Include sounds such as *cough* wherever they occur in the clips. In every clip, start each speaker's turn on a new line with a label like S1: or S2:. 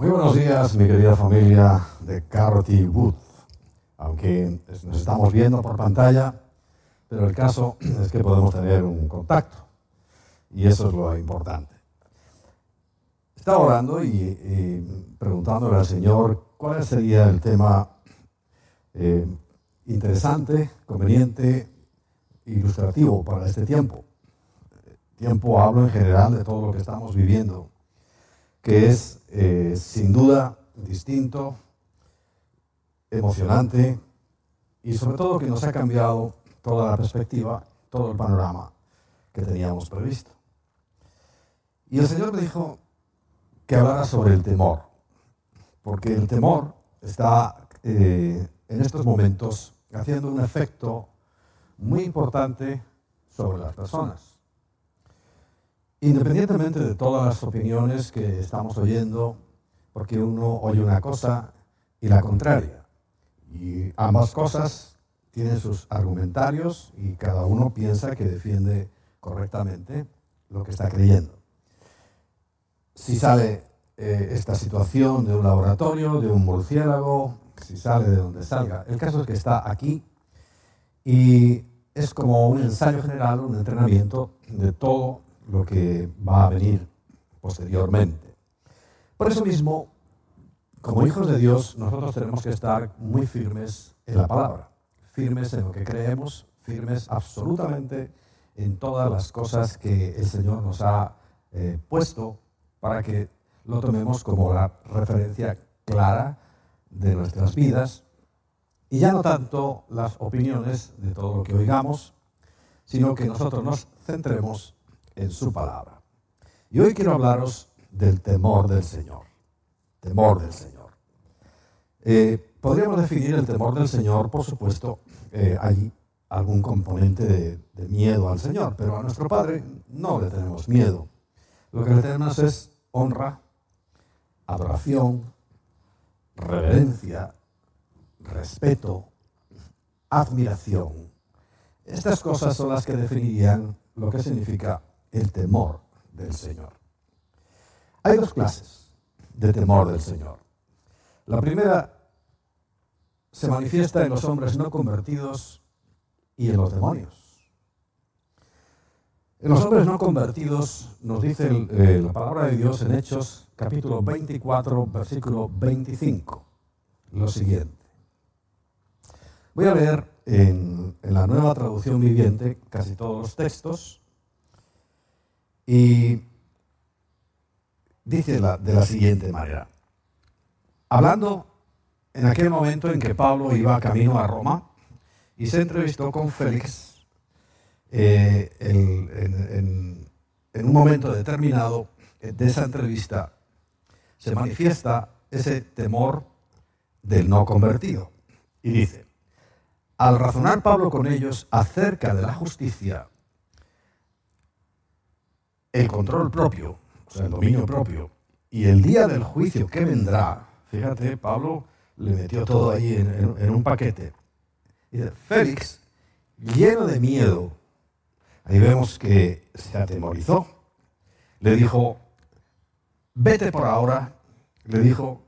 S1: Muy buenos días, mi querida familia de Carrot Wood. Aunque nos estamos viendo por pantalla, pero el caso es que podemos tener un contacto. Y eso es lo importante. Estaba orando y, preguntándole al Señor cuál sería el tema eh, interesante, conveniente, ilustrativo para este tiempo. Tiempo hablo en general de todo lo que estamos viviendo, que es eh, sin duda distinto, emocionante y sobre todo que nos ha cambiado toda la perspectiva, todo el panorama que teníamos previsto. Y el Señor me dijo que hablara sobre el temor, porque el temor está eh, en estos momentos haciendo un efecto muy importante sobre las personas. Independientemente de todas las opiniones que estamos oyendo, porque uno oye una cosa y la contraria. Y ambas cosas tienen sus argumentarios y cada uno piensa que defiende correctamente lo que está creyendo. Si sale eh, esta situación de un laboratorio, de un murciélago, si sale de donde salga, el caso es que está aquí y es como un ensayo general, un entrenamiento de todo lo que va a venir posteriormente. Por eso mismo, como hijos de Dios, nosotros tenemos que estar muy firmes en la palabra, firmes en lo que creemos, firmes absolutamente en todas las cosas que el Señor nos ha eh, puesto para que lo tomemos como la referencia clara de nuestras vidas y ya no tanto las opiniones de todo lo que oigamos, sino que nosotros nos centremos en su palabra. Y hoy quiero hablaros del temor del Señor. Temor del Señor. Eh, podríamos definir el temor del Señor, por supuesto, eh, hay algún componente de, de miedo al Señor, pero a nuestro Padre no le tenemos miedo. Lo que le tenemos es honra, adoración, reverencia, respeto, admiración. Estas cosas son las que definirían lo que significa el temor del Señor. Hay dos clases de temor del Señor. La primera se manifiesta en los hombres no convertidos y en los demonios. En los hombres no convertidos nos dice eh, la palabra de Dios en Hechos capítulo 24, versículo 25, lo siguiente. Voy a leer en, la nueva traducción viviente casi todos los textos y dice de la siguiente manera. Hablando en aquel momento en que Pablo iba camino a Roma y se entrevistó con Félix, eh, en, en un momento determinado de esa entrevista se manifiesta ese temor del no convertido. Y dice, al razonar Pablo con ellos acerca de la justicia, el control propio, o sea, el dominio propio, y el día del juicio que vendrá, fíjate, Pablo le metió todo ahí en, un paquete. Y Félix, lleno de miedo, ahí vemos que se atemorizó, le dijo, vete por ahora, le dijo,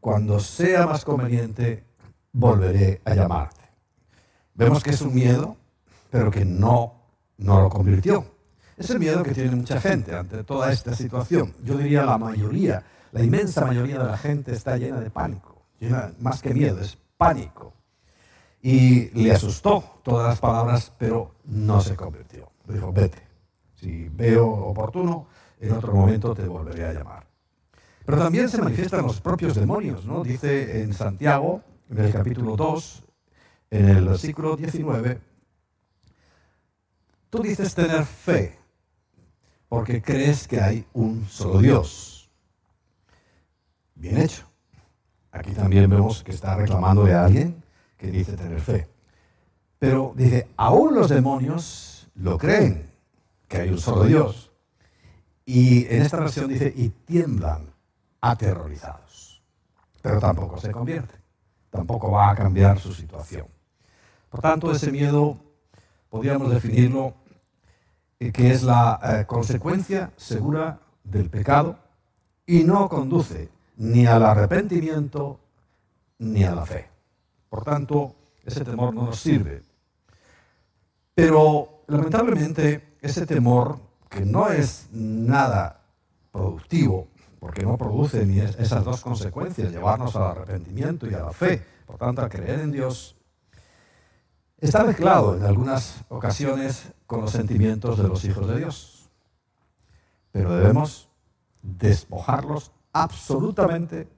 S1: cuando sea más conveniente, volveré a llamarte. Vemos que es un miedo, pero que no, no lo convirtió. Es el miedo que tiene mucha gente ante toda esta situación. Yo diría la mayoría, la inmensa mayoría de la gente está llena de pánico. más que miedo, es pánico. Y le asustó todas las palabras, pero no se convirtió. Dijo, vete. Si veo oportuno, en otro momento te volveré a llamar. Pero también se manifiestan los propios demonios, ¿no? Dice en Santiago, en el capítulo 2, en el versículo 19, tú dices tener fe porque crees que hay un solo Dios. Bien hecho. Aquí también vemos que está reclamando de alguien que dice tener fe. Pero dice, aún los demonios lo creen, que hay un solo Dios. Y en esta versión dice, y tiemblan aterrorizados. Pero tampoco se convierte, tampoco va a cambiar su situación. Por tanto, ese miedo podríamos definirlo que es la eh, consecuencia segura del pecado y no conduce ni al arrepentimiento, ni a la fe. Por tanto, ese temor no nos sirve. Pero lamentablemente ese temor, que no es nada productivo, porque no produce ni esas dos consecuencias, llevarnos al arrepentimiento y a la fe, por tanto a creer en Dios, está mezclado en algunas ocasiones con los sentimientos de los hijos de Dios. Pero debemos despojarlos absolutamente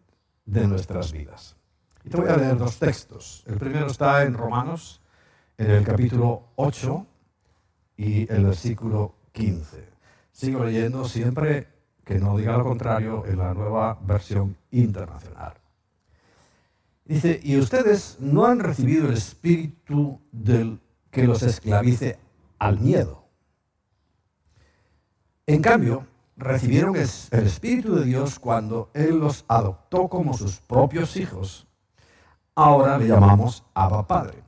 S1: de nuestras vidas. Y te voy a leer dos textos. El primero está en Romanos, en el capítulo 8 y el versículo 15. Sigo leyendo siempre que no diga lo contrario en la nueva versión internacional. Dice, y ustedes no han recibido el espíritu del que los esclavice al miedo. En cambio, recibieron el espíritu de Dios cuando Él los adoptó como sus propios hijos. Ahora le llamamos Abba Padre.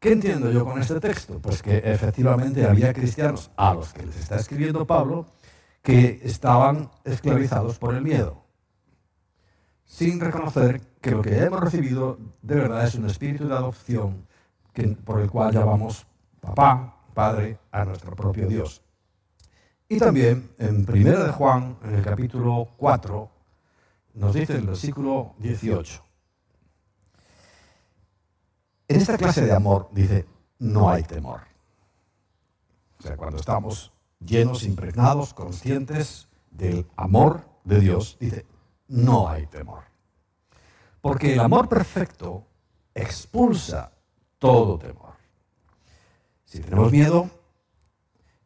S1: ¿Qué entiendo yo con este texto? Pues que efectivamente había cristianos a los que les está escribiendo Pablo que estaban esclavizados por el miedo, sin reconocer que lo que hemos recibido de verdad es un espíritu de adopción por el cual llamamos papá, padre, a nuestro propio Dios. Y también en 1 de Juan, en el capítulo 4, nos dice el versículo 18. En esta clase de amor, dice, no hay temor. O sea, cuando estamos llenos, impregnados, conscientes del amor de Dios, dice, no hay temor. Porque el amor perfecto expulsa todo temor. Si tenemos miedo,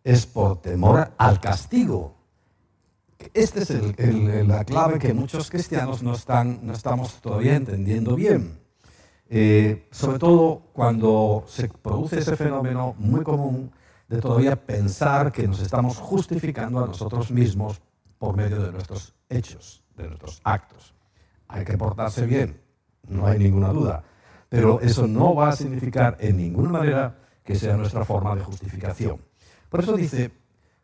S1: es por temor al castigo. Esta es la clave que muchos cristianos no, están, no estamos todavía entendiendo bien. Eh, sobre todo cuando se produce ese fenómeno muy común de todavía pensar que nos estamos justificando a nosotros mismos por medio de nuestros hechos, de nuestros actos. Hay que portarse bien, no hay ninguna duda, pero eso no va a significar en ninguna manera que sea nuestra forma de justificación. Por eso dice,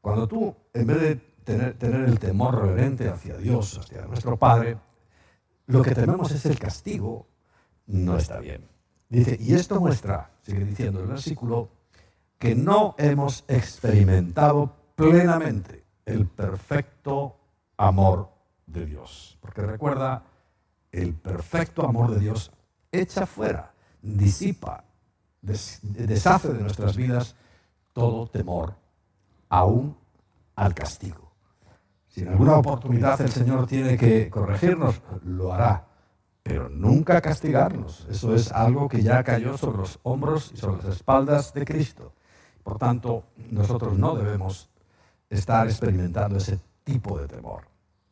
S1: cuando tú, en vez de tener, el temor reverente hacia Dios, hacia nuestro Padre, lo que tememos es el castigo, no está bien. Dice, y esto muestra, sigue diciendo el versículo, que no hemos experimentado plenamente el perfecto amor de Dios. Porque recuerda, el perfecto amor de Dios echa fuera, disipa, deshace de nuestras vidas todo temor, aún al castigo. Si en alguna oportunidad el Señor tiene que corregirnos, lo hará, pero nunca castigarnos. Eso es algo que ya cayó sobre los hombros y sobre las espaldas de Cristo. Por tanto, nosotros no debemos estar experimentando ese tipo de temor.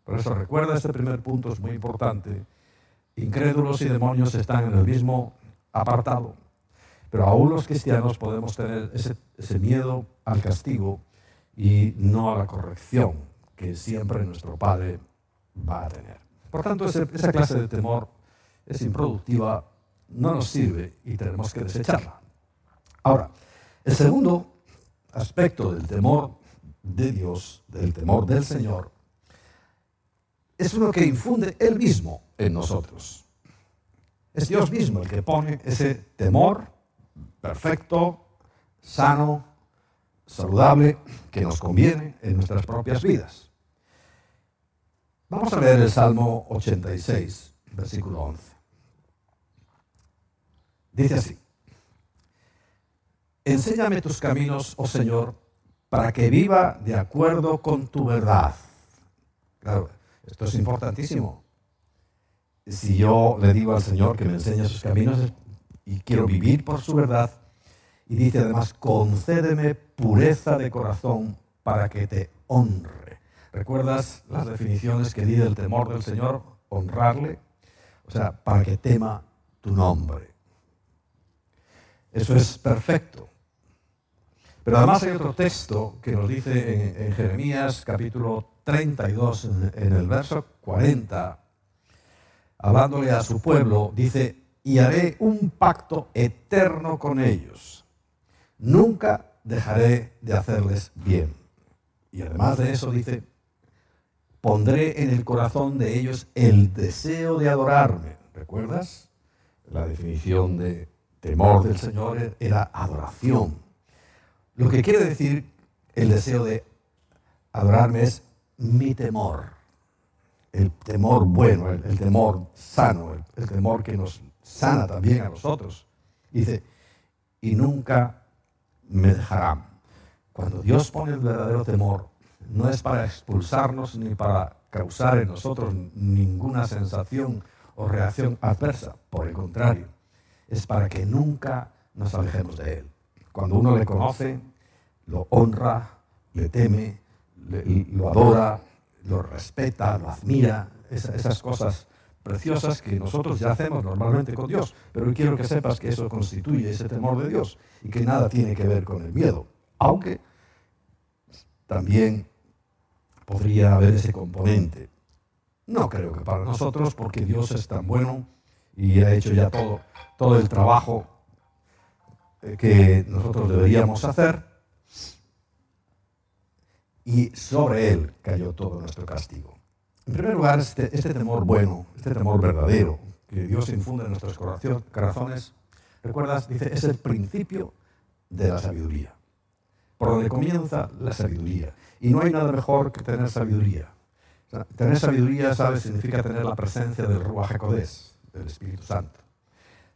S1: Por eso recuerda este primer punto, es muy importante. Incrédulos y demonios están en el mismo apartado, pero aún los cristianos podemos tener ese, miedo al castigo y no a la corrección que siempre nuestro Padre va a tener. Por tanto, esa clase de temor es improductiva, no nos sirve y tenemos que desecharla. Ahora, el segundo aspecto del temor de Dios, del temor del Señor, es uno que infunde Él mismo en nosotros. Es Dios mismo el que pone ese temor perfecto, sano, saludable, que nos conviene en nuestras propias vidas. Vamos a leer el Salmo 86, versículo 11. Dice así. Enséñame tus caminos, oh Señor, para que viva de acuerdo con tu verdad. Claro, esto es importantísimo. Si yo le digo al Señor que me enseñe sus caminos y quiero vivir por su verdad, y dice además, concédeme pureza de corazón para que te honre. ¿Recuerdas las definiciones que di del temor del Señor? Honrarle. O sea, para que tema tu nombre. Eso es perfecto. Pero además hay otro texto que nos dice en, Jeremías capítulo 32, en, el verso 40, hablándole a su pueblo, dice, y haré un pacto eterno con ellos. Nunca dejaré de hacerles bien. Y además de eso dice, pondré en el corazón de ellos el deseo de adorarme. ¿Recuerdas? La definición de temor del Señor era adoración. Lo que quiere decir el deseo de adorarme es mi temor. El temor bueno, el, temor sano, el, temor que nos sana también a nosotros. Dice, y nunca me dejarán. Cuando Dios pone el verdadero temor, no es para expulsarnos ni para causar en nosotros ninguna sensación o reacción adversa. Por el contrario, es para que nunca nos alejemos de Él. Cuando uno le conoce, lo honra, le teme, lo adora, lo respeta, lo admira, esas cosas preciosas que nosotros ya hacemos normalmente con Dios. Pero quiero que sepas que eso constituye ese temor de Dios y que nada tiene que ver con el miedo. Aunque también podría haber ese componente. No creo que para nosotros, porque Dios es tan bueno y ha hecho ya todo, todo el trabajo que nosotros deberíamos hacer. Y sobre Él cayó todo nuestro castigo. En primer lugar, este, este temor bueno, este temor verdadero que Dios infunde en nuestros corazones, recuerdas, dice, es el principio de la sabiduría. Por donde comienza la sabiduría. Y no hay nada mejor que tener sabiduría. tener sabiduría, ¿sabes? Significa tener la presencia del Ruach HaKodesh, del Espíritu Santo.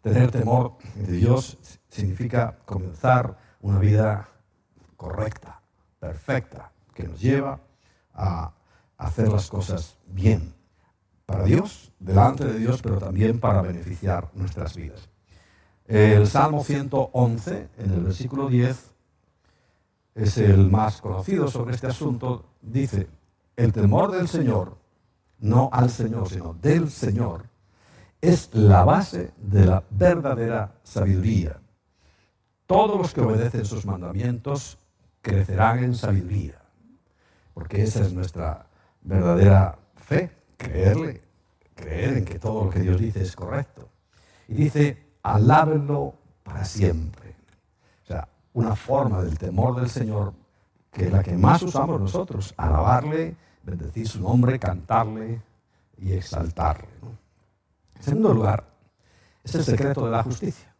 S1: Tener temor de Dios significa comenzar una vida correcta, perfecta, que nos lleva a hacer las cosas bien para Dios, delante de Dios, pero también para beneficiar nuestras vidas. El Salmo 111, en el versículo 10, es el más conocido sobre este asunto, dice, el temor del Señor, no al Señor, sino del Señor, es la base de la verdadera sabiduría. Todos los que obedecen sus mandamientos crecerán en sabiduría, porque esa es nuestra verdadera fe, creerle, creer en que todo lo que Dios dice es correcto. Y dice, alábenlo para siempre una forma del temor del Señor que es la que más usamos nosotros, alabarle, bendecir su nombre, cantarle y exaltarle. En segundo lugar, es el secreto de la justicia.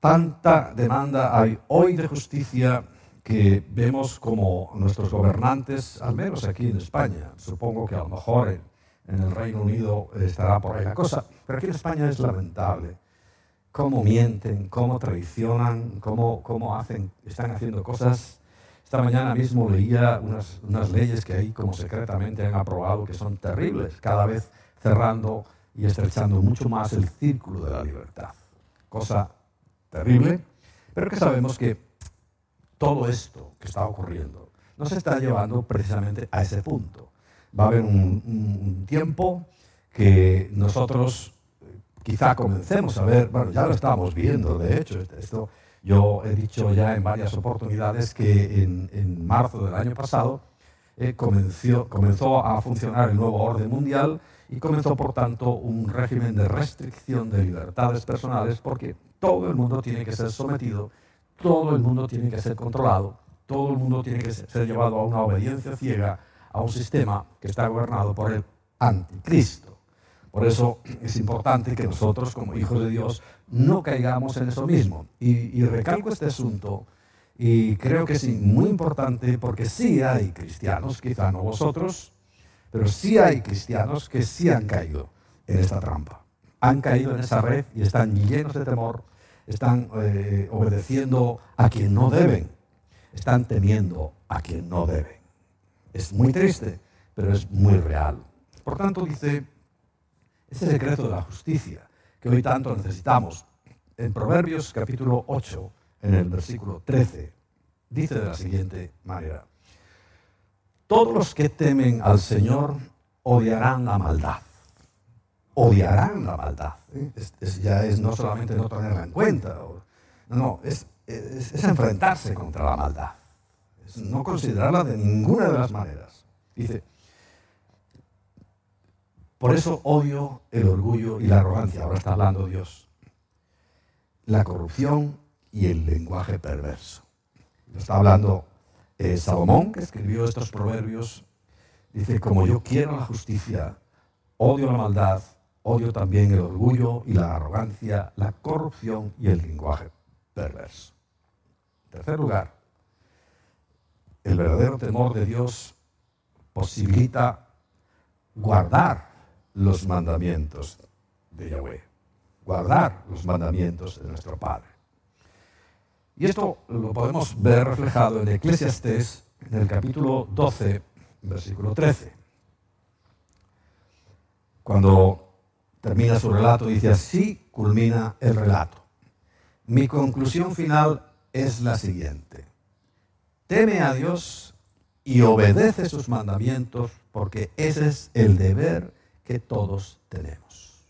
S1: Tanta demanda hay hoy de justicia que vemos como nuestros gobernantes, al menos aquí en España, supongo que a lo mejor en, en el Reino Unido estará por ahí la cosa, pero aquí en España es lamentable cómo mienten, cómo traicionan, cómo, cómo hacen, están haciendo cosas. Esta mañana mismo leía unas, unas leyes que ahí como secretamente han aprobado que son terribles, cada vez cerrando y estrechando mucho más el círculo de la libertad. Cosa terrible, pero que sabemos que todo esto que está ocurriendo nos está llevando precisamente a ese punto. Va a haber un, un tiempo que nosotros quizá comencemos a ver, bueno, ya lo estamos viendo, de hecho, esto yo he dicho ya en varias oportunidades que en, marzo del año pasado eh, comenzó, comenzó a funcionar el nuevo orden mundial y comenzó, por tanto, un régimen de restricción de libertades personales porque todo el mundo tiene que ser sometido, todo el mundo tiene que ser controlado, todo el mundo tiene que ser llevado a una obediencia ciega a un sistema que está gobernado por el anticristo. Por eso es importante que nosotros, como hijos de Dios, no caigamos en eso mismo. Y, recalco este asunto y creo que es muy importante porque sí hay cristianos, quizá no vosotros, pero sí hay cristianos que sí han caído en esta trampa. Han caído en esa red y están llenos de temor, están eh, obedeciendo a quien no deben, están temiendo a quien no deben. Es muy triste, pero es muy real. Por tanto, dice ese secreto de la justicia que hoy tanto necesitamos. En Proverbios capítulo 8, en el versículo 13, dice de la siguiente manera, todos los que temen al Señor odiarán la maldad. Odiarán la maldad. ya es no solamente no tenerla en cuenta, no, es, es enfrentarse contra la maldad. Es no considerarla de ninguna de las maneras. Dice, por eso odio el orgullo y la arrogancia. Ahora está hablando Dios. La corrupción y el lenguaje perverso. Está hablando Salomón, que escribió estos proverbios, Dice, como yo quiero la justicia, odio la maldad, odio también el orgullo y la arrogancia, la corrupción y el lenguaje perverso. En tercer lugar, el verdadero temor de Dios posibilita guardar los mandamientos de Yahweh, guardar los mandamientos de nuestro Padre. Y esto lo podemos ver reflejado en Eclesiastés, en el capítulo 12, versículo 13. Cuando termina su relato, dice así culmina el relato. Mi conclusión final es la siguiente. Teme a Dios y obedece sus mandamientos porque ese es el deber que todos tenemos.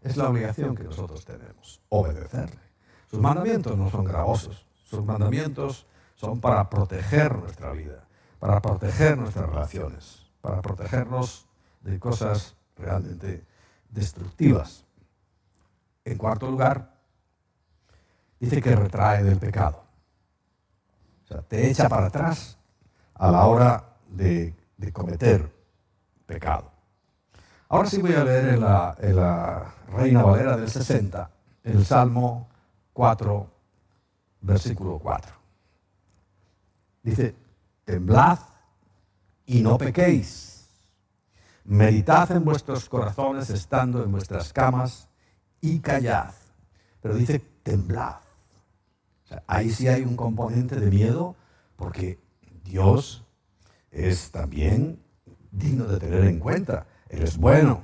S1: Es la obligación que nosotros tenemos, obedecerle. Sus mandamientos no son gravosos, sus mandamientos son para proteger nuestra vida, para proteger nuestras relaciones, para protegernos de cosas realmente destructivas. En cuarto lugar, dice que retrae del pecado. O sea, te echa para atrás a la hora de, cometer pecado. Ahora sí voy a leer en la, Reina Valera del 60, el Salmo 4, versículo 4. Dice, temblad y no pequéis. Meditad en vuestros corazones estando en vuestras camas y callad. Pero dice, temblad. ahí sí hay un componente de miedo porque Dios es también digno de tener en cuenta. Él es bueno,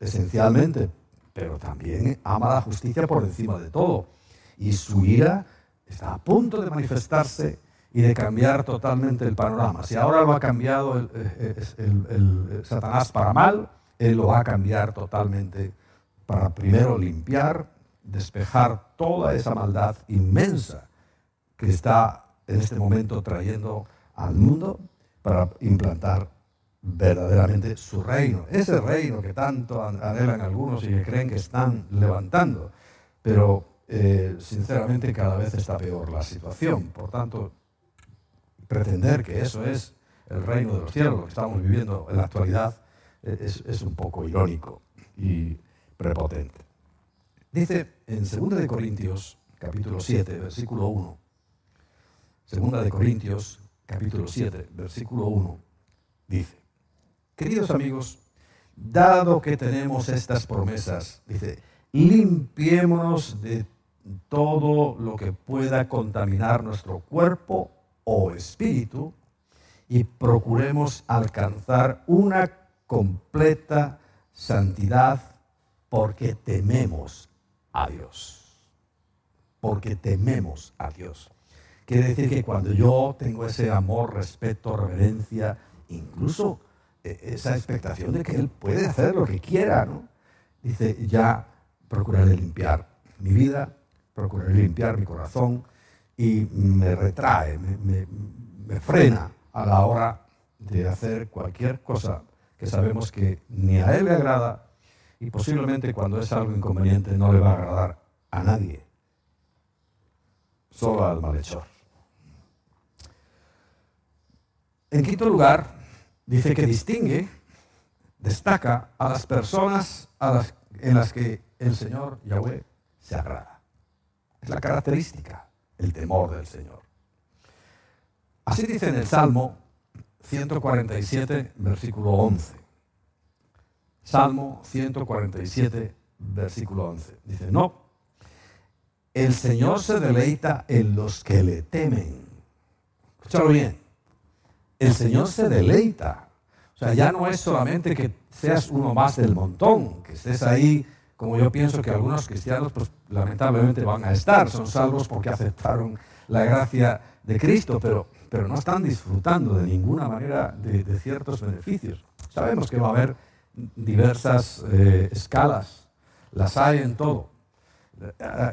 S1: esencialmente, pero también ama la justicia por encima de todo y su ira está a punto de manifestarse y de cambiar totalmente el panorama. Si ahora lo ha cambiado el, Satanás para mal, él lo va a cambiar totalmente para primero limpiar, despejar toda esa maldad inmensa que está en este momento trayendo al mundo para implantar verdaderamente su reino. Ese reino que tanto anhelan algunos y que creen que están levantando. Pero eh, sinceramente cada vez está peor la situación. Por tanto, pretender que eso es el reino de los cielos, lo que estamos viviendo en la actualidad, eh, es, un poco irónico y prepotente. Dice en 2 de Corintios, capítulo 7, versículo 1, 2 de Corintios, capítulo 7, versículo 1, dice, queridos amigos, dado que tenemos estas promesas, dice, limpiémonos de todo lo que pueda contaminar nuestro cuerpo o espíritu y procuremos alcanzar una completa santidad porque tememos a Dios. Porque tememos a Dios. Quiere decir que cuando yo tengo ese amor, respeto, reverencia, incluso eh, esa expectación de que Él puede hacer lo que quiera, ¿no? Dice, ya procuraré limpiar mi vida, procuraré limpiar mi corazón y me retrae, me, frena a la hora de hacer cualquier cosa que sabemos que ni a él le agrada y posiblemente cuando es algo inconveniente no le va a agradar a nadie, solo al malhechor. En quinto lugar, dice que distingue, destaca a las personas en las que el Señor Yahweh se agrada. La característica, el temor del Señor. Así dice en el Salmo 147, versículo 11. Salmo 147, versículo 11. Dice, no, el Señor se deleita en los que le temen. Escúchalo bien. El Señor se deleita. O sea, ya no es solamente que seas uno más del montón, que estés ahí como yo pienso que algunos cristianos, pues lamentablemente van a estar, son salvos porque aceptaron la gracia de Cristo, pero, pero no están disfrutando de ninguna manera de, ciertos beneficios. Sabemos que va a haber diversas eh, escalas, las hay en todo.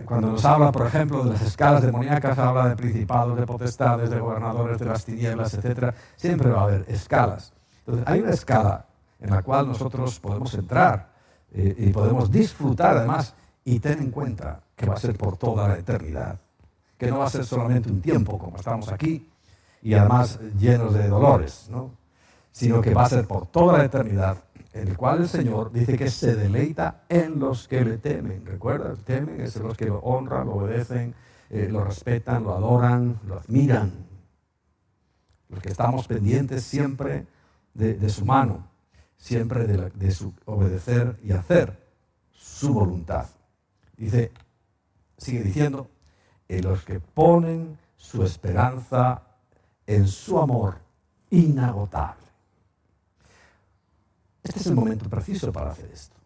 S1: Cuando nos habla, por ejemplo, de las escalas demoníacas, habla de principados, de potestades, de gobernadores de las tinieblas, etc. Siempre va a haber escalas. Entonces, hay una escala en la cual nosotros podemos entrar y podemos disfrutar además y ten en cuenta que va a ser por toda la eternidad, que no va a ser solamente un tiempo como estamos aquí y además llenos de dolores, ¿no? sino que va a ser por toda la eternidad, en el cual el Señor dice que se deleita en los que le temen. ¿Recuerda? Temen es los que lo honran, lo obedecen, eh, lo respetan, lo adoran, lo admiran. Los que estamos pendientes siempre de, su mano, siempre de, su obedecer y hacer su voluntad. Dice, sigue diciendo, en los que ponen su esperanza en su amor inagotable. Este es el momento preciso para hacer esto.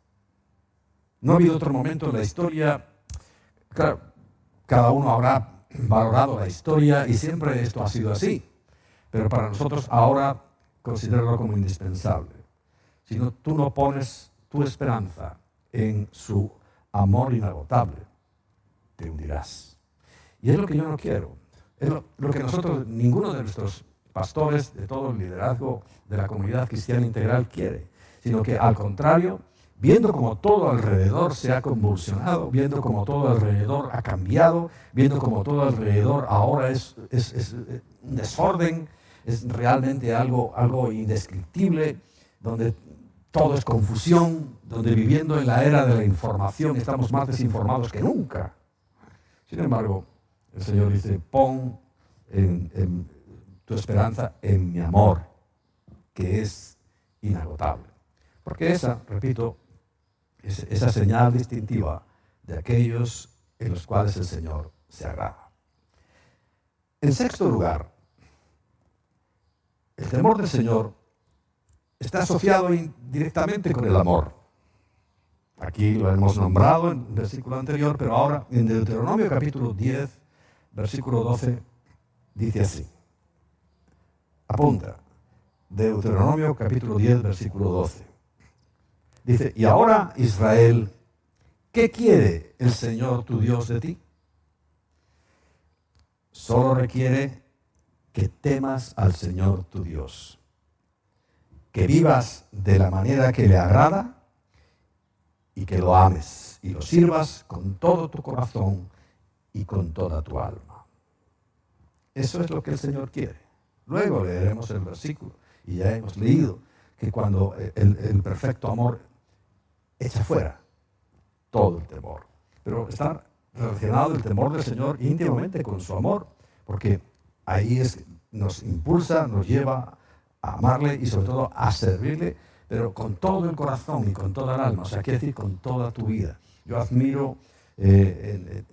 S1: No ha habido otro momento en la historia, claro, cada uno habrá valorado la historia y siempre esto ha sido así, pero para nosotros ahora considerarlo como indispensable. Si no, tú no pones tu esperanza en su amor inagotable, te hundirás. Y es lo que yo no quiero. Es lo, lo que nosotros, ninguno de nuestros pastores, de todo el liderazgo de la comunidad cristiana integral quiere, sino que al contrario, viendo como todo alrededor se ha convulsionado, viendo como todo alrededor ha cambiado, viendo como todo alrededor ahora es, es, un desorden, es realmente algo, algo indescriptible, donde todo es confusión, donde viviendo en la era de la información estamos más desinformados que nunca. Sin embargo, el Señor dice, pon tu esperanza en mi amor, que es inagotable. Porque esa, repito, es esa señal distintiva de aquellos en los cuales el Señor se agrada. En sexto lugar, el temor del Señor está asociado directamente con el amor. Aquí lo hemos nombrado en el versículo anterior, pero ahora en Deuteronomio capítulo 10, versículo 12, dice así. Apunta. Deuteronomio capítulo 10, versículo 12. Dice, y ahora Israel, ¿qué quiere el Señor tu Dios de ti? Solo requiere que temas al Señor tu Dios, que vivas de la manera que le agrada y que lo ames y lo sirvas con todo tu corazón y con toda tu alma. Eso es lo que el Señor quiere. Luego leeremos el versículo y ya hemos leído que cuando el, perfecto amor echa fuera todo el temor. Pero está relacionado el temor del Señor íntimamente con su amor, porque ahí es, nos impulsa, nos lleva amarle y sobre todo a servirle, pero con todo el corazón y con toda el alma, o sea, quiere decir con toda tu vida. Yo admiro eh,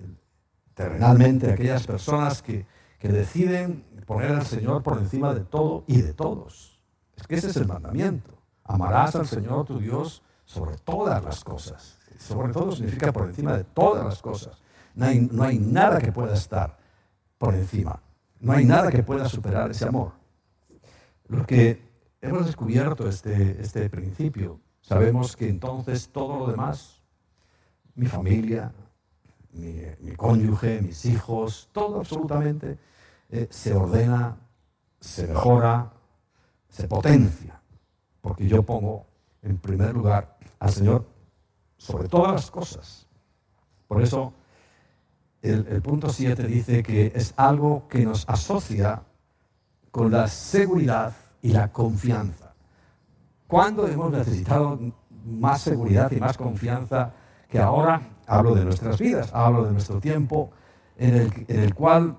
S1: terrenalmente a aquellas personas que, que deciden poner al Señor por encima de todo y de todos. Es que ese es el mandamiento. Amarás al Señor tu Dios sobre todas las cosas. Sobre todo significa por encima de todas las cosas. No hay, no hay nada que pueda estar por encima. No hay nada que pueda superar ese amor. Lo que hemos descubierto este, este principio, sabemos que entonces todo lo demás, mi familia, mi, mi cónyuge, mis hijos, todo absolutamente, eh, se ordena, se mejora, se potencia, porque yo pongo en primer lugar al Señor sobre todas las cosas. Por eso el, el punto 7 dice que es algo que nos asocia con la seguridad y la confianza. ¿Cuándo hemos necesitado más seguridad y más confianza que ahora? Hablo de nuestras vidas, hablo de nuestro tiempo en el, en el cual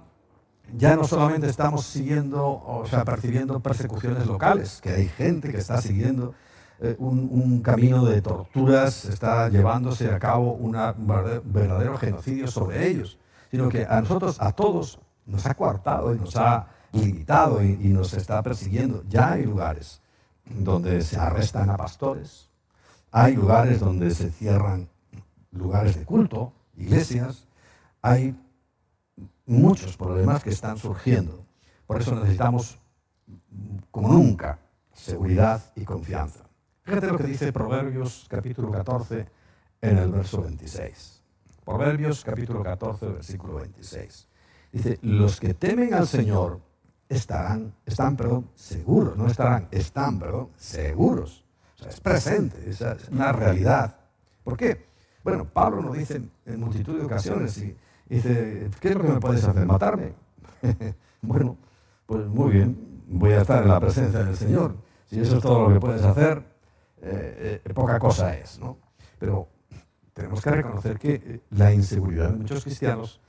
S1: ya no solamente estamos siguiendo, o sea, percibiendo persecuciones locales, que hay gente que está siguiendo eh, un, camino de torturas, está llevándose a cabo un verdadero genocidio sobre ellos, sino que a nosotros, a todos, nos ha coartado y nos ha limitado y, y nos está persiguiendo. Ya hay lugares donde se arrestan a pastores, hay lugares donde se cierran lugares de culto, iglesias, hay muchos problemas que están surgiendo. Por eso necesitamos, como nunca, seguridad y confianza. Fíjate lo que dice Proverbios capítulo 14 en el verso 26. Proverbios capítulo 14, versículo 26. Dice, los que temen al Señor estarán, están, perdón, seguros, no estarán, están, perdón, seguros. O sea, es presente, es una realidad. ¿Por qué? Bueno, Pablo nos dice en multitud de ocasiones, y dice, ¿qué es lo que me puedes hacer? ¿Matarme? *laughs* bueno, pues muy bien, voy a estar en la presencia del Señor. si eso es todo lo que puedes hacer, eh, eh, poca cosa es, ¿no? Pero tenemos que reconocer que eh, la inseguridad de muchos cristianos,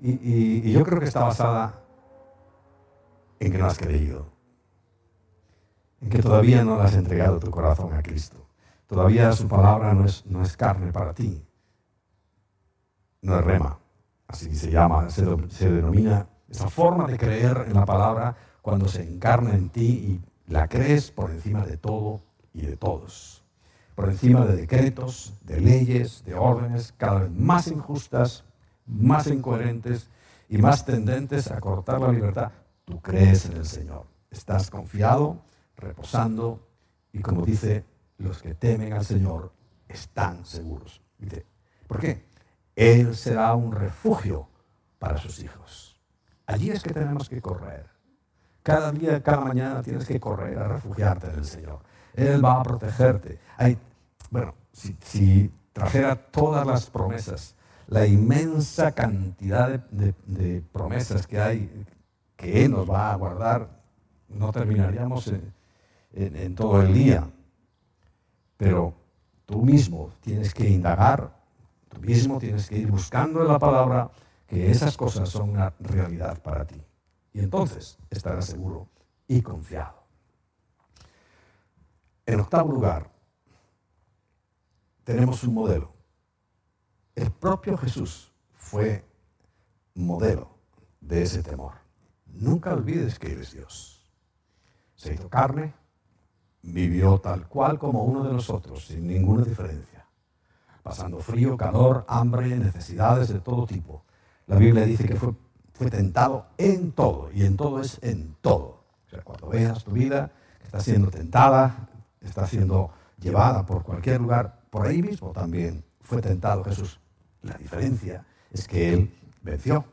S1: y, yo creo que está basada en que no has creído, en que todavía no has entregado tu corazón a Cristo. Todavía su palabra no es, no es carne para ti, no es rema, así se llama, se, denomina esa forma de creer en la palabra cuando se encarna en ti y la crees por encima de todo y de todos por encima de decretos, de leyes, de órdenes cada vez más injustas, más incoherentes y más tendentes a cortar la libertad. Tú crees en el Señor, estás confiado, reposando y como dice, los que temen al Señor están seguros. ¿Por qué? Él será un refugio para sus hijos. Allí es que tenemos que correr. Cada día, cada mañana tienes que correr a refugiarte en el Señor. Él va a protegerte. Bueno, si, trajera todas las promesas, la inmensa cantidad de, promesas que hay, que Él nos va a guardar, no terminaríamos en, todo el día. Pero tú mismo tienes que indagar, tú mismo tienes que ir buscando en la palabra que esas cosas son una realidad para ti. Y entonces estarás seguro y confiado. En octavo lugar, tenemos un modelo. El propio Jesús fue modelo de ese temor. Nunca olvides que eres Dios. Se hizo carne, vivió tal cual como uno de nosotros, sin ninguna diferencia, pasando frío, calor, hambre, necesidades de todo tipo. La Biblia dice que fue, tentado en todo, y en todo es en todo. O sea, cuando veas tu vida que está siendo tentada, está siendo llevada por cualquier lugar, por ahí mismo también fue tentado Jesús. La diferencia es que Él venció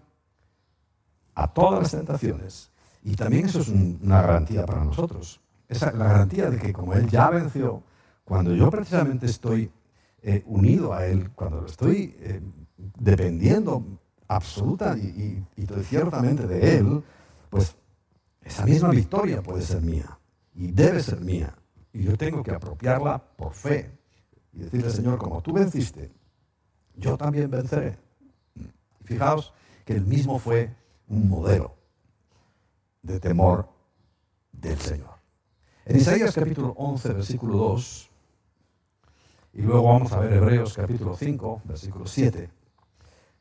S1: a todas las tentaciones. Y también eso es una garantía para nosotros. Esa, la garantía de que como Él ya venció, cuando yo precisamente estoy eh, unido a Él, cuando estoy eh, dependiendo absoluta y, y ciertamente de Él, pues esa misma victoria puede ser mía y debe ser mía. Y yo tengo que apropiarla por fe y decirle, Señor, como tú venciste, yo también venceré. Y fijaos que el mismo fue un modelo de temor del Señor. En Isaías capítulo 11, versículo 2, y luego vamos a ver Hebreos capítulo 5, versículo 7,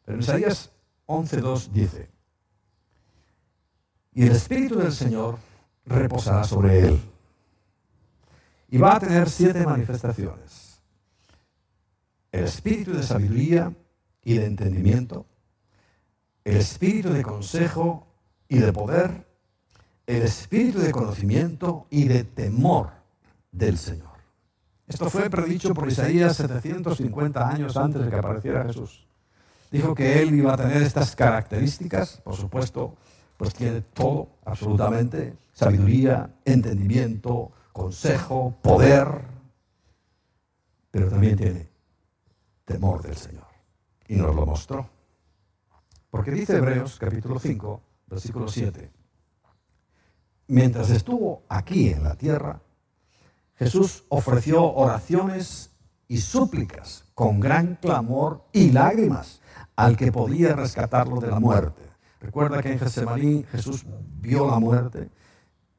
S1: pero en Isaías 11, 2 dice, y el Espíritu del Señor reposará sobre él y va a tener siete manifestaciones. El espíritu de sabiduría y de entendimiento, el espíritu de consejo y de poder, el espíritu de conocimiento y de temor del Señor. Esto fue predicho por Isaías 750 años antes de que apareciera Jesús. Dijo que él iba a tener estas características, por supuesto, pues tiene todo, absolutamente, sabiduría, entendimiento, consejo, poder, pero también tiene temor del Señor. Y nos lo mostró. Porque dice Hebreos capítulo 5, versículo 7, mientras estuvo aquí en la tierra, Jesús ofreció oraciones y súplicas con gran clamor y lágrimas al que podía rescatarlo de la muerte. Recuerda que en Getsemaní Jesús vio la muerte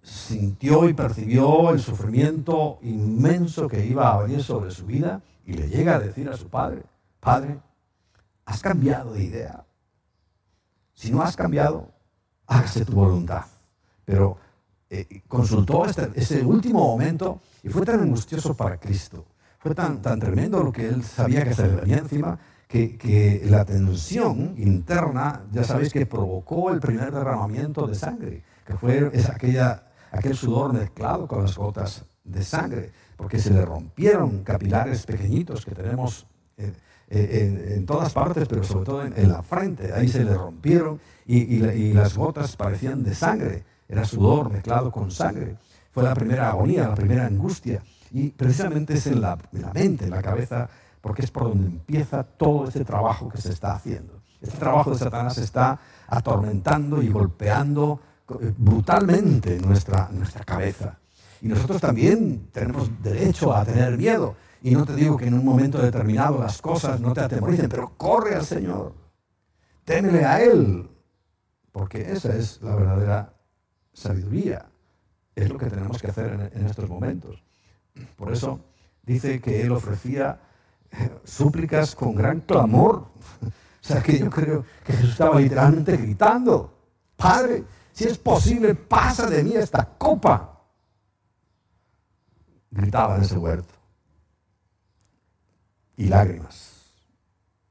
S1: sintió y percibió el sufrimiento inmenso que iba a venir sobre su vida y le llega a decir a su padre, Padre, has cambiado de idea. Si no has cambiado, hágase tu voluntad. Pero eh, consultó este, ese último momento y fue tan angustioso para Cristo. Fue tan, tan tremendo lo que él sabía que se le venía encima que, que, la tensión interna, ya sabéis que provocó el primer derramamiento de sangre, que fue esa, aquella aquel sudor mezclado con las gotas de sangre, porque se le rompieron capilares pequeñitos que tenemos eh, eh, en, todas partes, pero sobre todo en, la frente. Ahí se le rompieron y, las gotas parecían de sangre. Era sudor mezclado con sangre. Fue la primera agonía, la primera angustia. Y precisamente es en la, en la mente, en la cabeza, porque es por donde empieza todo este trabajo que se está haciendo. Este trabajo de Satanás está atormentando y golpeando brutalmente nuestra, nuestra cabeza. Y nosotros también tenemos derecho a tener miedo. Y no te digo que en un momento determinado las cosas no te atemoricen, pero corre al Señor. Témele a Él. Porque esa es la verdadera sabiduría. Es lo que tenemos que hacer en, estos momentos. Por eso dice que Él ofrecía eh, súplicas con gran clamor. *laughs* O sea que yo creo que Jesús estaba literalmente gritando, Padre, si es posible, pasa de mí esta copa. Gritaba en ese huerto. Y lágrimas.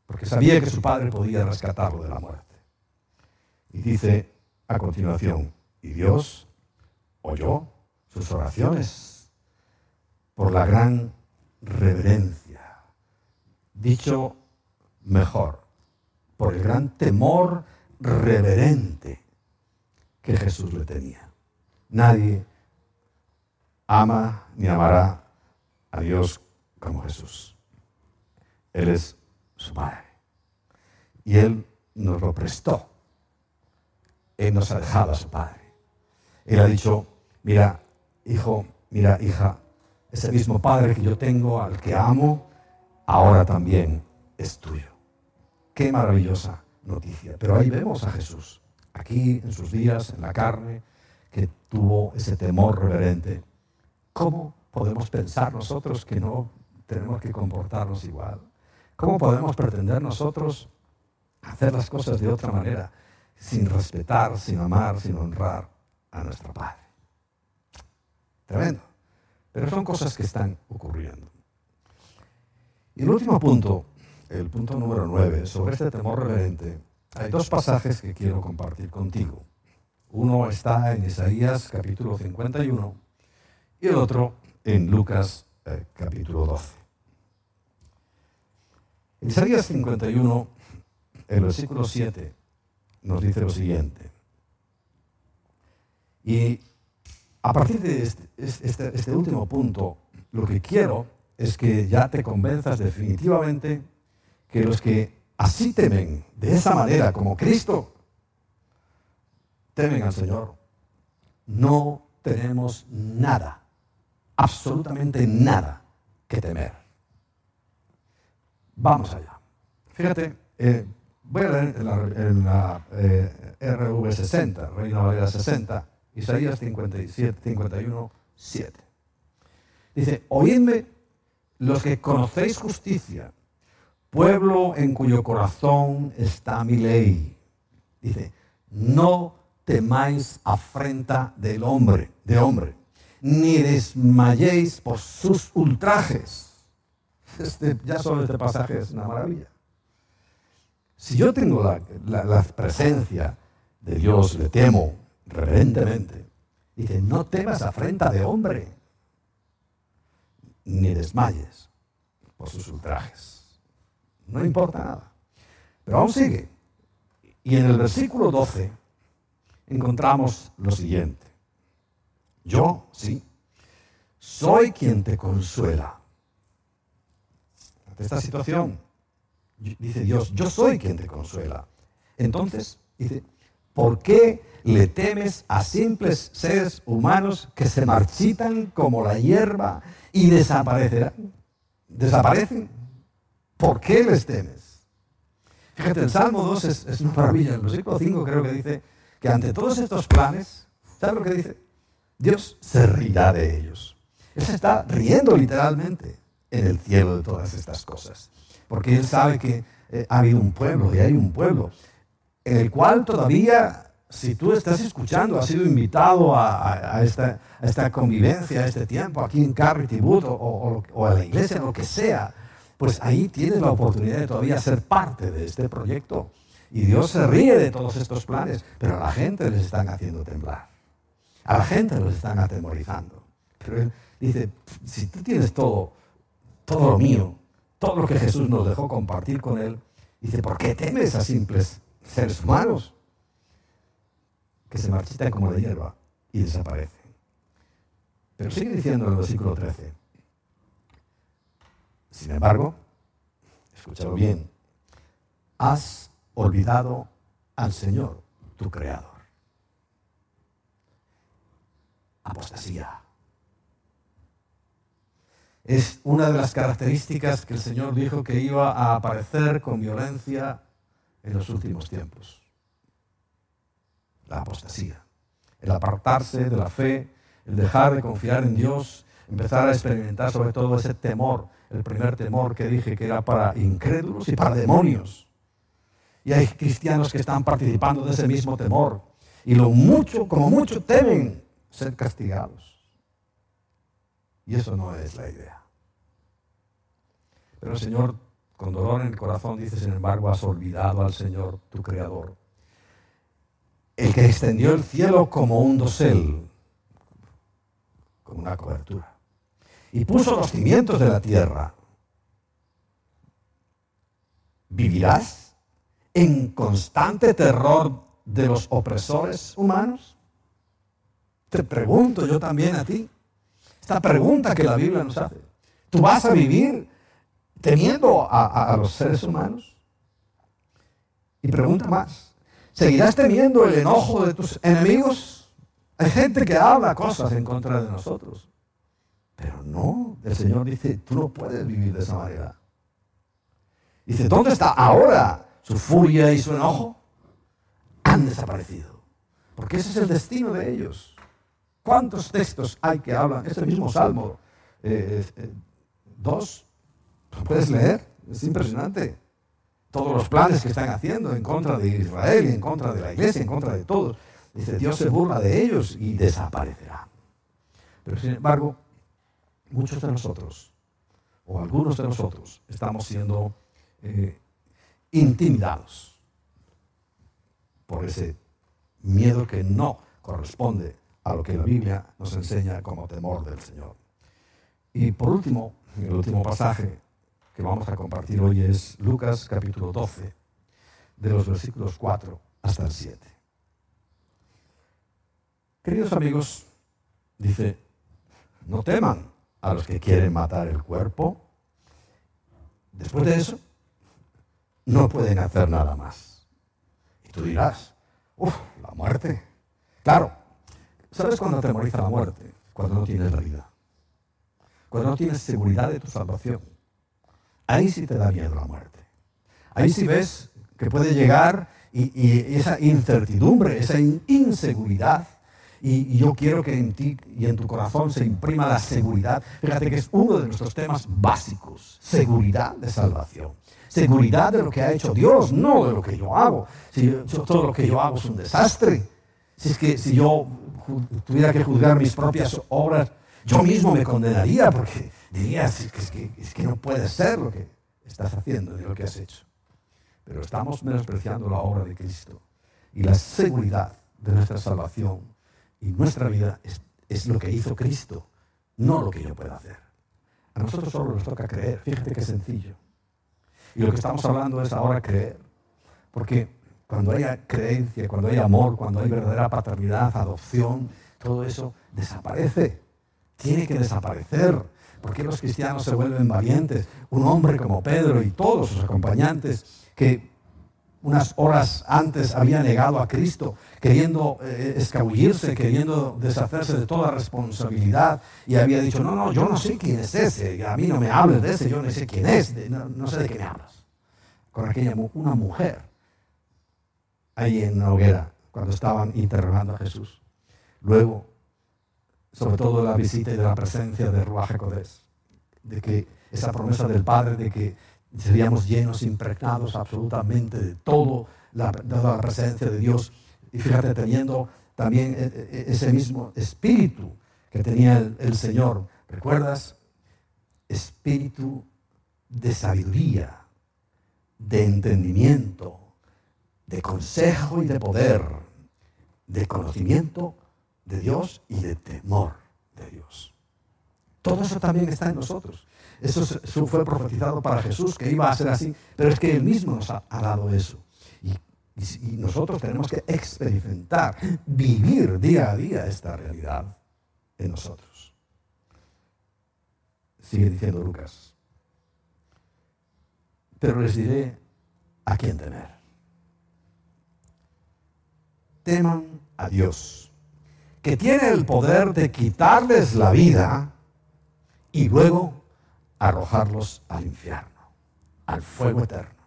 S1: Porque sabía que su padre podía rescatarlo de la muerte. Y dice a continuación, y Dios oyó sus oraciones por la gran reverencia. Dicho mejor, por el gran temor reverente que Jesús le tenía. Nadie ama ni amará a Dios como Jesús. Él es su Padre. Y Él nos lo prestó. Él nos ha dejado a su Padre. Él ha dicho, mira, hijo, mira, hija, ese mismo Padre que yo tengo, al que amo, ahora también es tuyo. Qué maravillosa noticia. Pero ahí vemos a Jesús, aquí en sus días, en la carne, que tuvo ese temor reverente. ¿Cómo podemos pensar nosotros que no tenemos que comportarnos igual? ¿Cómo podemos pretender nosotros hacer las cosas de otra manera, sin respetar, sin amar, sin honrar a nuestro Padre? Tremendo. Pero son cosas que están ocurriendo. Y el último punto el punto número 9, sobre este temor reverente, hay dos pasajes que quiero compartir contigo. Uno está en Isaías capítulo 51 y el otro en Lucas eh, capítulo 12. En Isaías 51, el versículo 7, nos dice lo siguiente. Y a partir de este, este, este último punto, lo que quiero es que ya te convenzas definitivamente que los que así temen, de esa manera, como Cristo, temen al Señor, no tenemos nada, absolutamente nada que temer. Vamos allá. Fíjate, eh, voy a leer en la, eh, RV60, Reina Valera 60, Isaías 57, 51, 7. Dice, oídme los que conocéis justicia pueblo en cuyo corazón está mi ley. Dice, no temáis afrenta del hombre, de hombre, ni desmayéis por sus ultrajes. Este, *laughs* ya solo este pasaje es una maravilla. Si yo tengo la, la presencia de Dios, le temo reverentemente, dice, no temas afrenta de hombre, ni desmayes por sus ultrajes no importa nada. Pero aún sigue. Y en el versículo 12 encontramos lo siguiente. Yo, sí, soy quien te consuela. Ante esta situación, dice Dios, yo soy quien te consuela. Entonces, dice, ¿por qué le temes a simples seres humanos que se marchitan como la hierba y desaparecerán? ¿Desaparecen? ¿Por qué les temes? Fíjate, el Salmo 2 es, una maravilla. El versículo 5 creo que dice que ante todos estos planes, ¿sabes lo que dice? Dios se rirá de ellos. Él se está riendo literalmente en el cielo de todas estas cosas. Porque Él sabe que eh, ha habido un pueblo y hay un pueblo en el cual todavía, si tú estás escuchando, has sido invitado a, esta, convivencia, a este tiempo aquí en Carry o, o a la iglesia, lo que sea, pues ahí tienes la oportunidad de todavía ser parte de este proyecto. Y Dios se ríe de todos estos planes, pero a la gente les están haciendo temblar. A la gente los están atemorizando. Pero Él dice, si tú tienes todo, todo mío, todo lo que Jesús nos dejó compartir con Él, dice, ¿por qué temes a simples seres humanos que se marchitan como la hierba y desaparecen? Pero sigue diciendo en el versículo 13, sin embargo, escúchalo bien, has olvidado al Señor, tu Creador. Apostasía. Es una de las características que el Señor dijo que iba a aparecer con violencia en los últimos tiempos. La apostasía, el apartarse de la fe, el dejar de confiar en Dios, empezar a experimentar sobre todo ese temor, el primer temor que dije que era para incrédulos y para demonios. Y hay cristianos que están participando de ese mismo temor y lo mucho, como mucho temen ser castigados. Y eso no es la idea. Pero el Señor, con dolor en el corazón, dice, sin embargo, has olvidado al Señor, tu Creador. El que extendió el cielo como un dosel, como una cobertura, y puso los cimientos de la tierra. ¿Vivirás en constante terror de los opresores humanos? Te pregunto yo también a ti. Esta pregunta que la Biblia nos hace. ¿Tú vas a vivir temiendo a, los seres humanos? Y pregunta más. ¿Seguirás temiendo el enojo de tus enemigos? Hay gente que habla cosas en contra de nosotros. Pero no, el Señor dice, tú no puedes vivir de esa manera. Dice, ¿dónde está ahora su furia y su enojo? Han desaparecido. Porque ese es el destino de ellos. ¿Cuántos textos hay que hablan? Este mismo Salmo 2, eh, eh, ¿lo puedes leer? Es impresionante. Todos los planes que están haciendo en contra de Israel, en contra de la iglesia, en contra de todos. Dice, Dios se burla de ellos y desaparecerá. Pero sin embargo, muchos de nosotros, o algunos de nosotros, estamos siendo eh, intimidados por ese miedo que no corresponde a lo que la Biblia nos enseña como temor del Señor. Y por último, el último pasaje que vamos a compartir hoy es Lucas capítulo 12, de los versículos 4 hasta el 7. Queridos amigos, dice, no teman a los que quieren matar el cuerpo. Después de eso, no pueden hacer nada más. Y tú dirás, uff, la muerte. Claro, ¿Sabes cuándo te atemoriza la muerte? Cuando no tienes vida. Cuando no tienes seguridad de tu salvación. Ahí sí te da miedo la muerte. Ahí sí ves que puede llegar y, esa incertidumbre, esa inseguridad. Y, yo quiero que en ti y en tu corazón se imprima la seguridad. Fíjate que es uno de nuestros temas básicos. Seguridad de salvación. Seguridad de lo que ha hecho Dios, no de lo que yo hago. Si todo lo que yo hago es un desastre. Si es que si yo tuviera que juzgar mis propias obras, yo mismo me condenaría porque diría, es que, es que no puede ser lo que estás haciendo ni lo que has hecho. Pero estamos menospreciando la obra de Cristo y la seguridad de nuestra salvación y nuestra vida es, es lo que hizo Cristo, no lo que yo pueda hacer. A nosotros solo nos toca creer, fíjate qué sencillo. Y lo que estamos hablando es ahora creer, porque cuando haya creencia, cuando hay amor, cuando hay verdadera paternidad, adopción, todo eso desaparece. Tiene que desaparecer. ¿Por qué los cristianos se vuelven valientes? Un hombre como Pedro y todos sus acompañantes que unas horas antes había negado a Cristo, queriendo eh, escabullirse, queriendo deshacerse de toda responsabilidad, y había dicho, no, no, yo no sé quién es ese, a mí no me hables de ese, yo no sé quién es, no, sé de qué me hablas. Con aquella una mujer ahí en la hoguera cuando estaban interrogando a Jesús. Luego, sobre todo la visita y de la presencia de Ruach Codés, de que esa promesa del Padre de que seríamos llenos, impregnados absolutamente de todo la, la presencia de Dios. Y fíjate, teniendo también e, e, ese mismo espíritu que tenía el, el Señor. ¿Recuerdas? Espíritu de sabiduría, de entendimiento, de consejo y de poder, de conocimiento de Dios y de temor de Dios. Todo eso también está en nosotros. Eso, fue profetizado para Jesús, que iba a ser así, pero es que Él mismo nos ha, dado eso. Y, nosotros tenemos que experimentar, vivir día a día esta realidad en nosotros. Sigue diciendo Lucas. Pero les diré a quién temer teman a Dios, que tiene el poder de quitarles la vida y luego arrojarlos al infierno, al fuego eterno,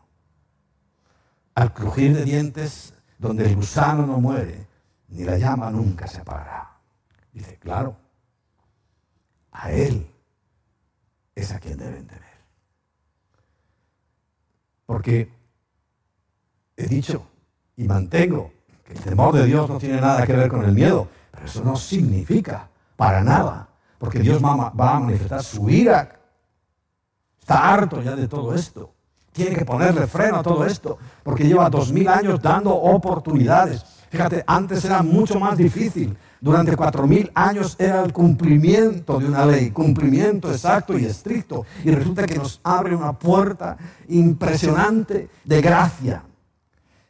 S1: al crujir de dientes donde el gusano no muere, ni la llama nunca se apagará. Dice, claro, a Él es a quien deben temer. Porque he dicho y mantengo que el temor de Dios no tiene nada que ver con el miedo, pero eso no significa para nada, porque Dios va a manifestar su ira. Está harto ya de todo esto. Tiene que ponerle freno a todo esto, porque lleva dos mil años dando oportunidades. Fíjate, antes era mucho más difícil. Durante cuatro mil años era el cumplimiento de una ley, cumplimiento exacto y estricto. Y resulta que nos abre una puerta impresionante de gracia,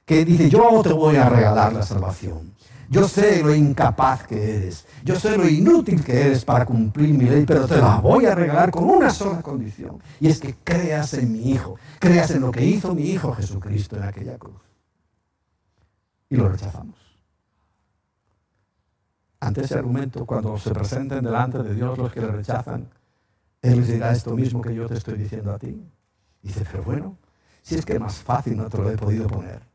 S1: que dice, yo te voy a regalar la salvación. Yo sé lo incapaz que eres. Yo sé lo inútil que eres para cumplir mi ley, pero te la voy a regalar con una sola condición. Y es que creas en mi Hijo. Creas en lo que hizo mi Hijo Jesucristo en aquella cruz. Y lo rechazamos. Ante ese argumento, cuando se presenten delante de Dios los que le rechazan, Él les dirá esto mismo que yo te estoy diciendo a ti. dice, pero bueno, si es que más fácil no te lo he podido poner.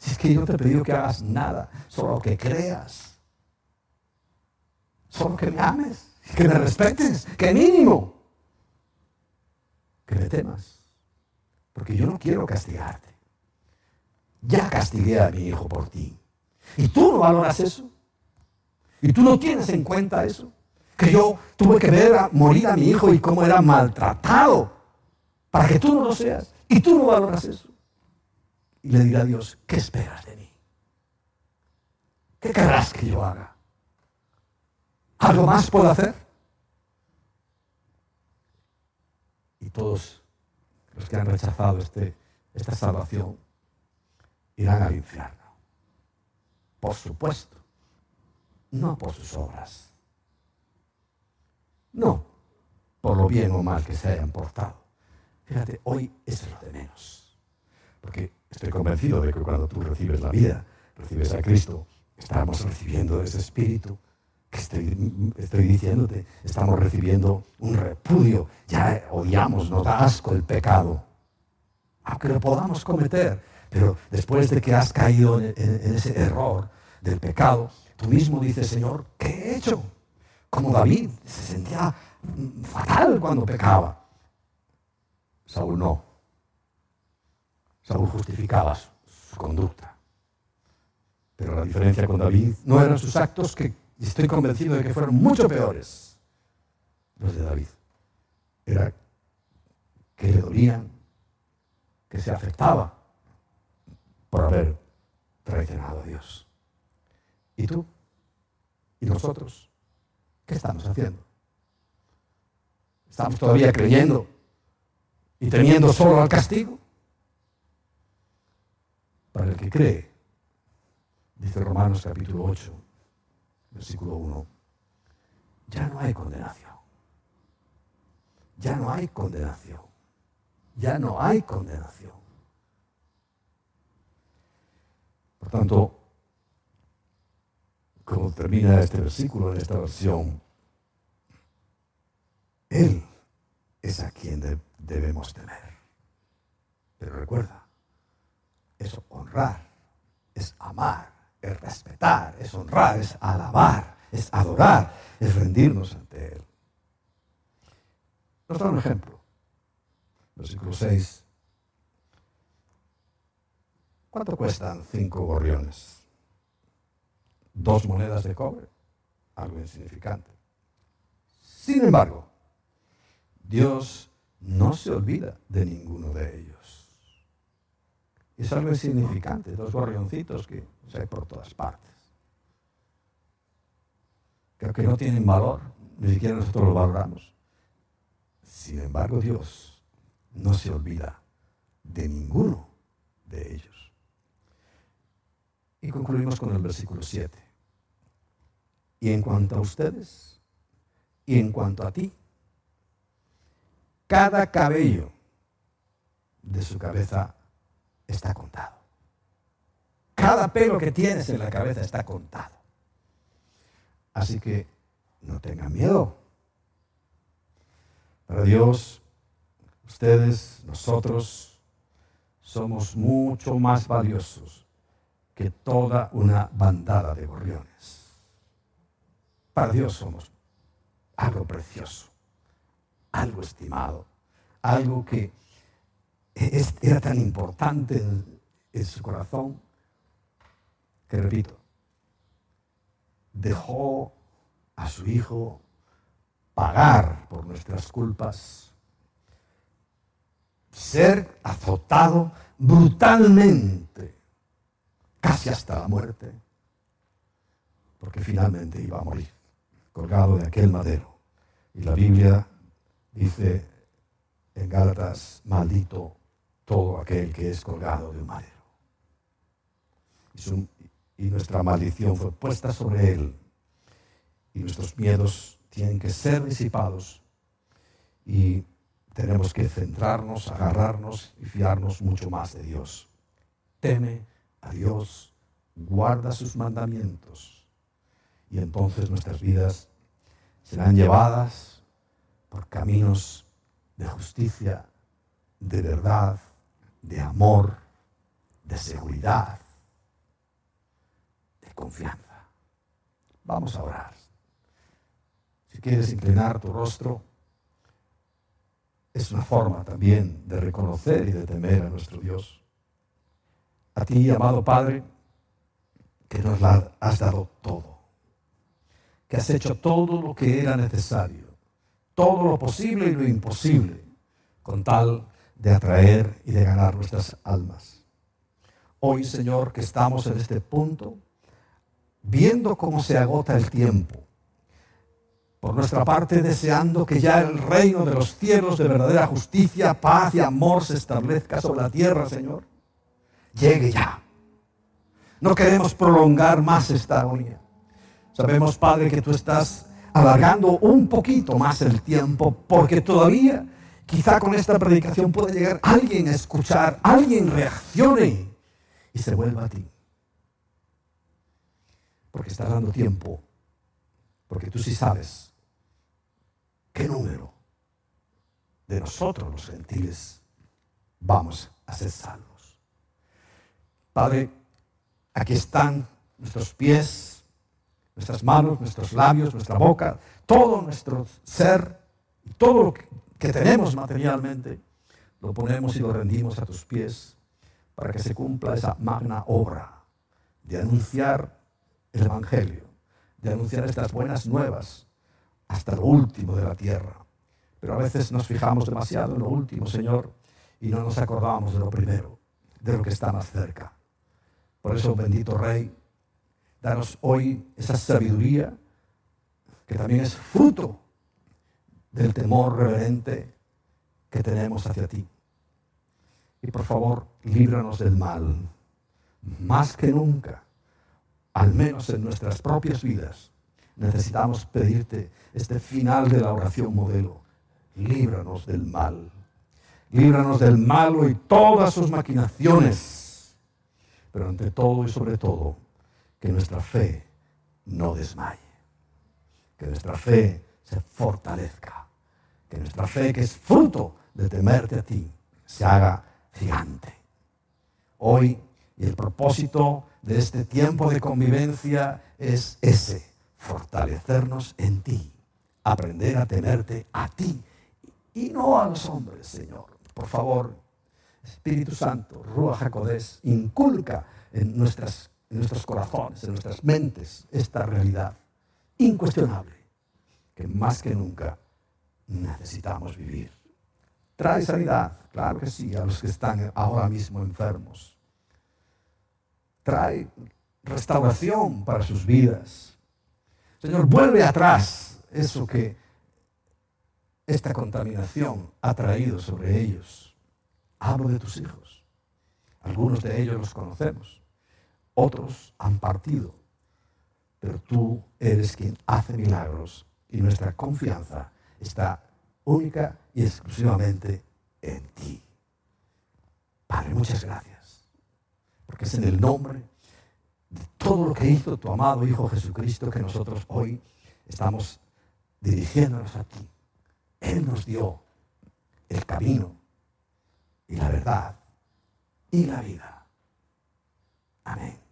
S1: Si es que yo no te he pedido que hagas nada, solo que creas. Solo que me ames, que me respetes, que mínimo. Que me temas. Porque yo no quiero castigarte. Ya castigué a mi hijo por ti. ¿Y tú no valoras eso? ¿Y tú no tienes en cuenta eso? Que yo tuve que ver a morir a mi hijo y cómo era maltratado para que tú no lo seas. Y tú no valoras eso y le dirá a Dios, ¿qué esperas de mí? ¿Qué querrás que yo haga? ¿Algo más puedo hacer? Y todos los que han rechazado este, esta salvación irán al infierno. Por supuesto, no por sus obras. No por lo bien o mal que se hayan portado. Fíjate, hoy es lo de menos. Porque Estoy convencido de que cuando tú recibes la vida, recibes a Cristo, estamos recibiendo ese espíritu que estoy, diciéndote, estamos recibiendo un repudio. Ya odiamos, nos da asco el pecado. Aunque lo podamos cometer, pero después de que has caído en, en ese error del pecado, tú mismo dices, Señor, ¿qué he hecho? Como David se sentía fatal cuando pecaba. Saúl no. Saúl justificaba su, conducta. Pero la diferencia con David no eran sus actos, que estoy convencido de que fueron mucho peores los de David. Era que le dolían, que se afectaba por haber traicionado a Dios. ¿Y tú? ¿Y nosotros? ¿Qué estamos haciendo? ¿Estamos todavía creyendo y teniendo solo al castigo? Para el que cree. Dice Romanos capítulo 8, versículo 1. Ya no hay condenación. Ya no hay condenación. Ya no hay condenación. Por tanto, como termina este versículo en esta versión, Él es a quien debemos temer. Pero recuerda, es honrar, es amar, es respetar, es honrar, es alabar, es adorar, es rendirnos ante Él. Nos da un ejemplo. Versículo 6. ¿Cuánto cuestan cinco gorriones? Dos monedas de cobre, algo insignificante. Sin embargo, Dios no se olvida de ninguno de ellos es algo insignificante, dos gorrioncitos que hay por todas partes. Creo que no tienen valor, ni siquiera nosotros lo valoramos. Sin embargo, Dios no se olvida de ninguno de ellos. Y concluimos con el versículo 7. Y en cuanto a ustedes, y en cuanto a ti, cada cabello de su cabeza está contado. Cada pelo que tienes en la cabeza está contado. Así que no tengan miedo. Para Dios ustedes, nosotros, somos mucho más valiosos que toda una bandada de gorriones. Para Dios somos algo precioso, algo estimado, algo que era tan importante en, su corazón que, repito, dejó a su hijo pagar por nuestras culpas, ser azotado brutalmente, casi hasta la muerte, porque finalmente iba a morir, colgado de aquel madero. Y la Biblia dice en Gálatas, maldito todo aquel que es colgado de un madero. Y, nuestra maldición fue puesta sobre él y nuestros miedos tienen que ser disipados y tenemos que centrarnos, agarrarnos y fiarnos mucho más de Dios. Teme a Dios, guarda sus mandamientos y entonces nuestras vidas serán llevadas por caminos de justicia, de verdad, de amor, de seguridad, de confianza. Vamos a orar. Si quieres inclinar tu rostro, es una forma también de reconocer y de temer a nuestro Dios. A ti, amado Padre, que nos has dado todo, que has hecho todo lo que era necesario, todo lo posible y lo imposible, con tal de atraer y de ganar nuestras almas. Hoy, Señor, que estamos en este punto, viendo cómo se agota el tiempo, por nuestra parte deseando que ya el reino de los cielos de verdadera justicia, paz y amor se establezca sobre la tierra, Señor. Llegue ya. No queremos prolongar más esta agonía. Sabemos, Padre, que tú estás alargando un poquito más el tiempo porque todavía quizá con esta predicación pueda llegar alguien a escuchar, alguien reaccione y se vuelva a ti. Porque estás dando tiempo, porque tú sí sabes ¿Qué número de nosotros los gentiles vamos a ser salvos? Padre, aquí están nuestros pies, nuestras manos, nuestros labios, nuestra boca, todo nuestro ser, todo lo que tenemos materialmente, lo ponemos y lo rendimos a tus pies para que se cumpla esa magna obra de anunciar el Evangelio, de anunciar estas buenas nuevas hasta lo último de la tierra. Pero a veces nos fijamos demasiado en lo último, Señor, y no nos acordamos de lo primero, de lo que está más cerca. Por eso, bendito Rey, danos hoy esa sabiduría que también es fruto del temor reverente que tenemos hacia ti. Y por favor, líbranos del mal, más que nunca, al menos en nuestras propias vidas necesitamos pedirte este final de la oración modelo. Líbranos del mal. Líbranos del malo y todas sus maquinaciones. Pero ante todo y sobre todo, que nuestra fe no desmaye. Que nuestra fe se fortalezca. Que nuestra fe, que es fruto de temerte a ti, se haga gigante. Hoy, y el propósito de este tiempo de convivencia es ese fortalecernos en ti, aprender a temerte a ti y no a los hombres, Señor. Por favor, Espíritu Santo, Rúa Jacodés, inculca en, nuestras, en nuestros corazones, en nuestras mentes, esta realidad incuestionable más que nunca necesitamos vivir. Trae sanidad, claro que sí, a los que están ahora mismo enfermos. Trae restauración para sus vidas Señor, vuelve atrás eso que esta contaminación ha traído sobre ellos. Hablo de tus hijos. Algunos de ellos los conocemos. Otros han partido. Pero tú eres quien hace milagros y nuestra confianza está única y exclusivamente en ti. Padre, muchas gracias. Porque es en el nombre de todo lo que hizo tu amado Hijo Jesucristo que nosotros hoy estamos dirigiéndonos a ti. Él nos dio el camino, y la verdad y la vida. Amén.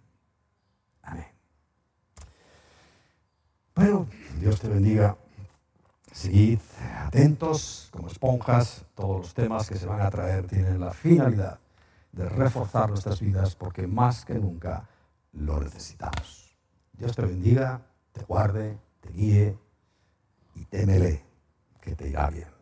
S1: Bueno, Dios te bendiga. Seguid atentos como esponjas. Todos los temas que se van a traer tienen la finalidad de reforzar nuestras vidas porque más que nunca lo necesitamos. Dios te bendiga, te guarde, te guíe y témele que te irá bien.